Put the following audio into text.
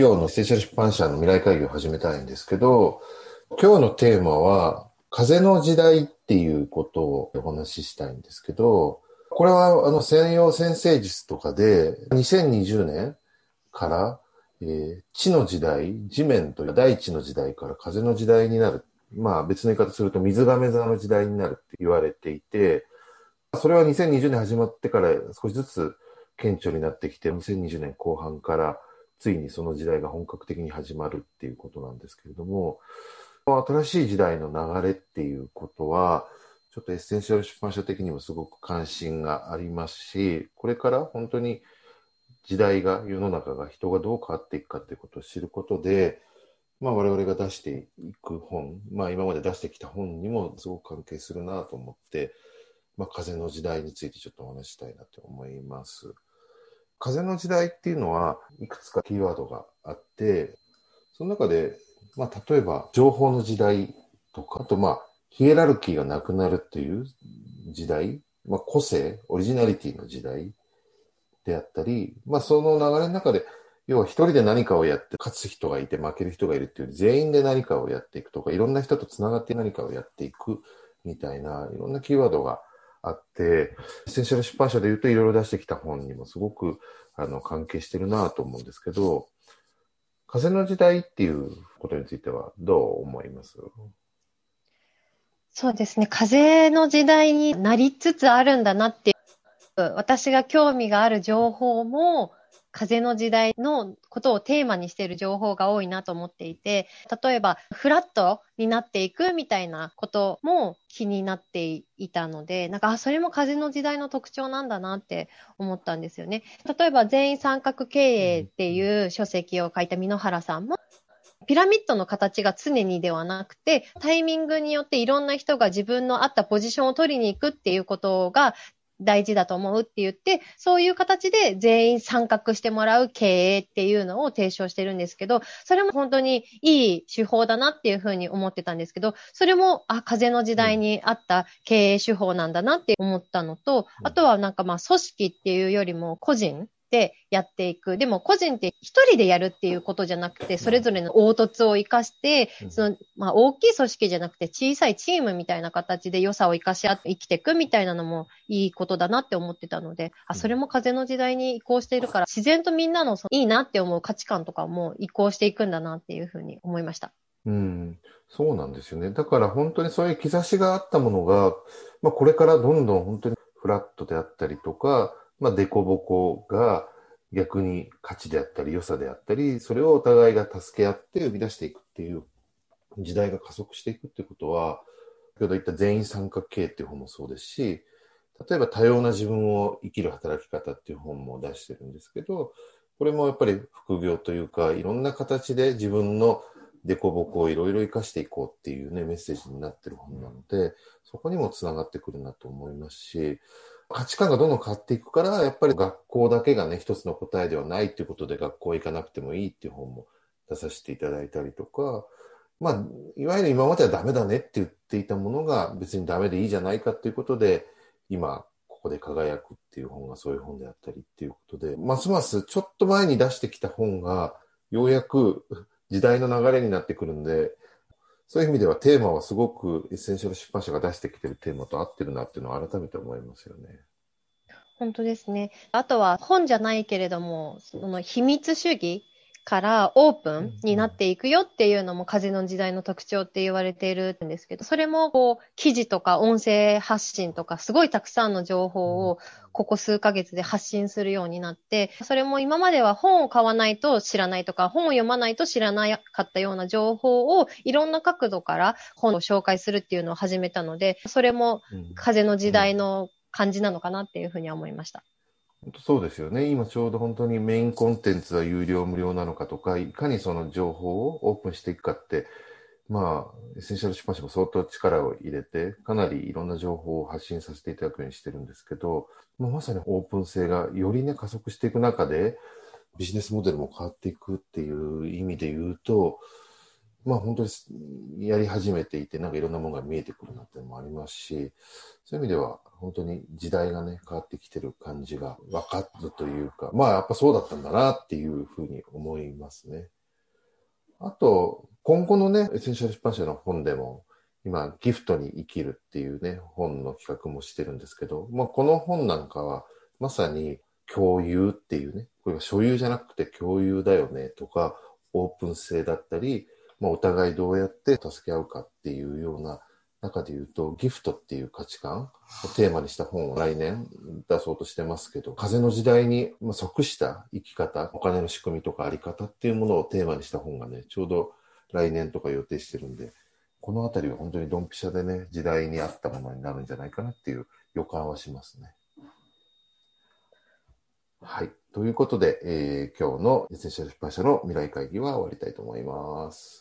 今日のステーシャル出版社の未来会議を始めたいんですけど、今日のテーマは、風の時代っていうことをお話ししたいんですけど、これはあの西洋先生術とかで2020年から、えー、地の時代、地面という大地の時代から風の時代になる。まあ別の言い方すると水亀座の時代になるって言われていて、それは2020年始まってから少しずつ顕著になってきて、2020年後半からついにその時代が本格的に始まるっていうことなんですけれども、新しい時代の流れっていうことは、ちょっとエッセンシャル出版社的にもすごく関心がありますし、これから本当に時代が、世の中が人がどう変わっていくかっていうことを知ることで、まあ我々が出していく本、まあ今まで出してきた本にもすごく関係するなと思って、まあ風の時代についてちょっとお話したいなと思います。風の時代っていうのはいくつかキーワードがあって、その中で、まあ例えば情報の時代とか、あとまあヒエラルキーがなくなるっていう時代、まあ個性、オリジナリティの時代であったり、まあその流れの中で、要は一人で何かをやって勝つ人がいて負ける人がいるっていう全員で何かをやっていくとか、いろんな人と繋がって何かをやっていくみたいな、いろんなキーワードがあって、エッセンシャル出版社で言うといろいろ出してきた本にもすごくあの関係してるなと思うんですけど、風の時代っていうことについてはどう思います？そうですね。風の時代になりつつあるんだなっていう、私が興味がある情報も、風の時代のことをテーマにしている情報が多いなと思っていて、例えばフラットになっていくみたいなことも気になっていたので、なんか、あそれも風の時代の特徴なんだなって思ったんですよね。例えば全員三角経営っていう書籍を書いた箕原さんも、ピラミッドの形が常にではなくて、タイミングによっていろんな人が自分の合ったポジションを取りに行くっていうことが大事だと思うって言って、そういう形で全員参画してもらう経営っていうのを提唱してるんですけど、それも本当にいい手法だなっていうふうに思ってたんですけど、それも、あ、風の時代にあった経営手法なんだなって思ったのと、あとはなんかまあ組織っていうよりも個人でやっていく。でも個人って一人でやるっていうことじゃなくて、それぞれの凹凸を活かして、その、まあ大きい組織じゃなくて小さいチームみたいな形で良さを活かし合って生きていくみたいなのもいいことだなって思ってたので、あ、それも風の時代に移行しているから、自然とみんなのそのいいなって思う価値観とかも移行していくんだなっていうふうに思いました。うん、そうなんですよね。だから本当にそういう兆しがあったものが、まあこれからどんどん本当にフラットであったりとか、まあ、デコボコが逆に価値であったり良さであったり、それをお互いが助け合って生み出していくっていう時代が加速していくっていうことは、先ほど言った全員参画系っていう本もそうですし、例えば多様な自分を生きる働き方っていう本も出してるんですけど、これもやっぱり副業というか、いろんな形で自分のデコボコをいろいろ活かしていこうっていうね、メッセージになってる本なので、そこにもつながってくるなと思いますし、価値観がどんどん変わっていくから、やっぱり学校だけがね、一つの答えではないっていうことで学校行かなくてもいいっていう本も出させていただいたりとか、まあ、いわゆる今まではダメだねって言っていたものが別にダメでいいじゃないかっていうことで、今、ここで輝くっていう本がそういう本であったりっていうことで、ますますちょっと前に出してきた本が、ようやく時代の流れになってくるんで、そういう意味ではテーマはすごくエッセンシャル出版社が出してきてるテーマと合ってるなっていうのは改めて思いますよね。本当ですね。あとは本じゃないけれども、その秘密主義からオープンになっていくよっていうのも風の時代の特徴って言われているんですけど、それもこう記事とか音声発信とかすごいたくさんの情報をここ数ヶ月で発信するようになって、それも今までは本を買わないと知らないとか、本を読まないと知らなかったような情報をいろんな角度から本を紹介するっていうのを始めたので、それも風の時代の感じなのかなっていうふうには思いました。本当そうですよね。今ちょうど本当にメインコンテンツは有料無料なのかとか、いかにその情報をオープンしていくかって、まあ、エッセンシャル出版社も相当力を入れて、かなりいろんな情報を発信させていただくようにしてるんですけど、まあ、まさにオープン性がよりね、加速していく中で、ビジネスモデルも変わっていくっていう意味で言うと、まあ本当にやり始めていて、なんかいろんなものが見えてくるなっていうのもありますし、そういう意味では本当に時代がね、変わってきてる感じが分かるというか、まあやっぱそうだったんだなっていうふうに思いますね。あと、今後のね、エッセンシャル出版社の本でも、今、ギフトに生きるっていうね、本の企画もしてるんですけど、まあこの本なんかは、まさに共有っていうね、これが所有じゃなくて共有だよねとか、オープン性だったり、まあ、お互いどうやって助け合うかっていうような中で言うと、ギフトっていう価値観をテーマにした本を来年出そうとしてますけど、風の時代に即した生き方、お金の仕組みとかあり方っていうものをテーマにした本がね、ちょうど来年とか予定してるんで、このあたりは本当にドンピシャでね、時代に合ったものになるんじゃないかなっていう予感はしますね。はい。ということで、えー、今日のエッセンシャル出版社の未来会議は終わりたいと思います。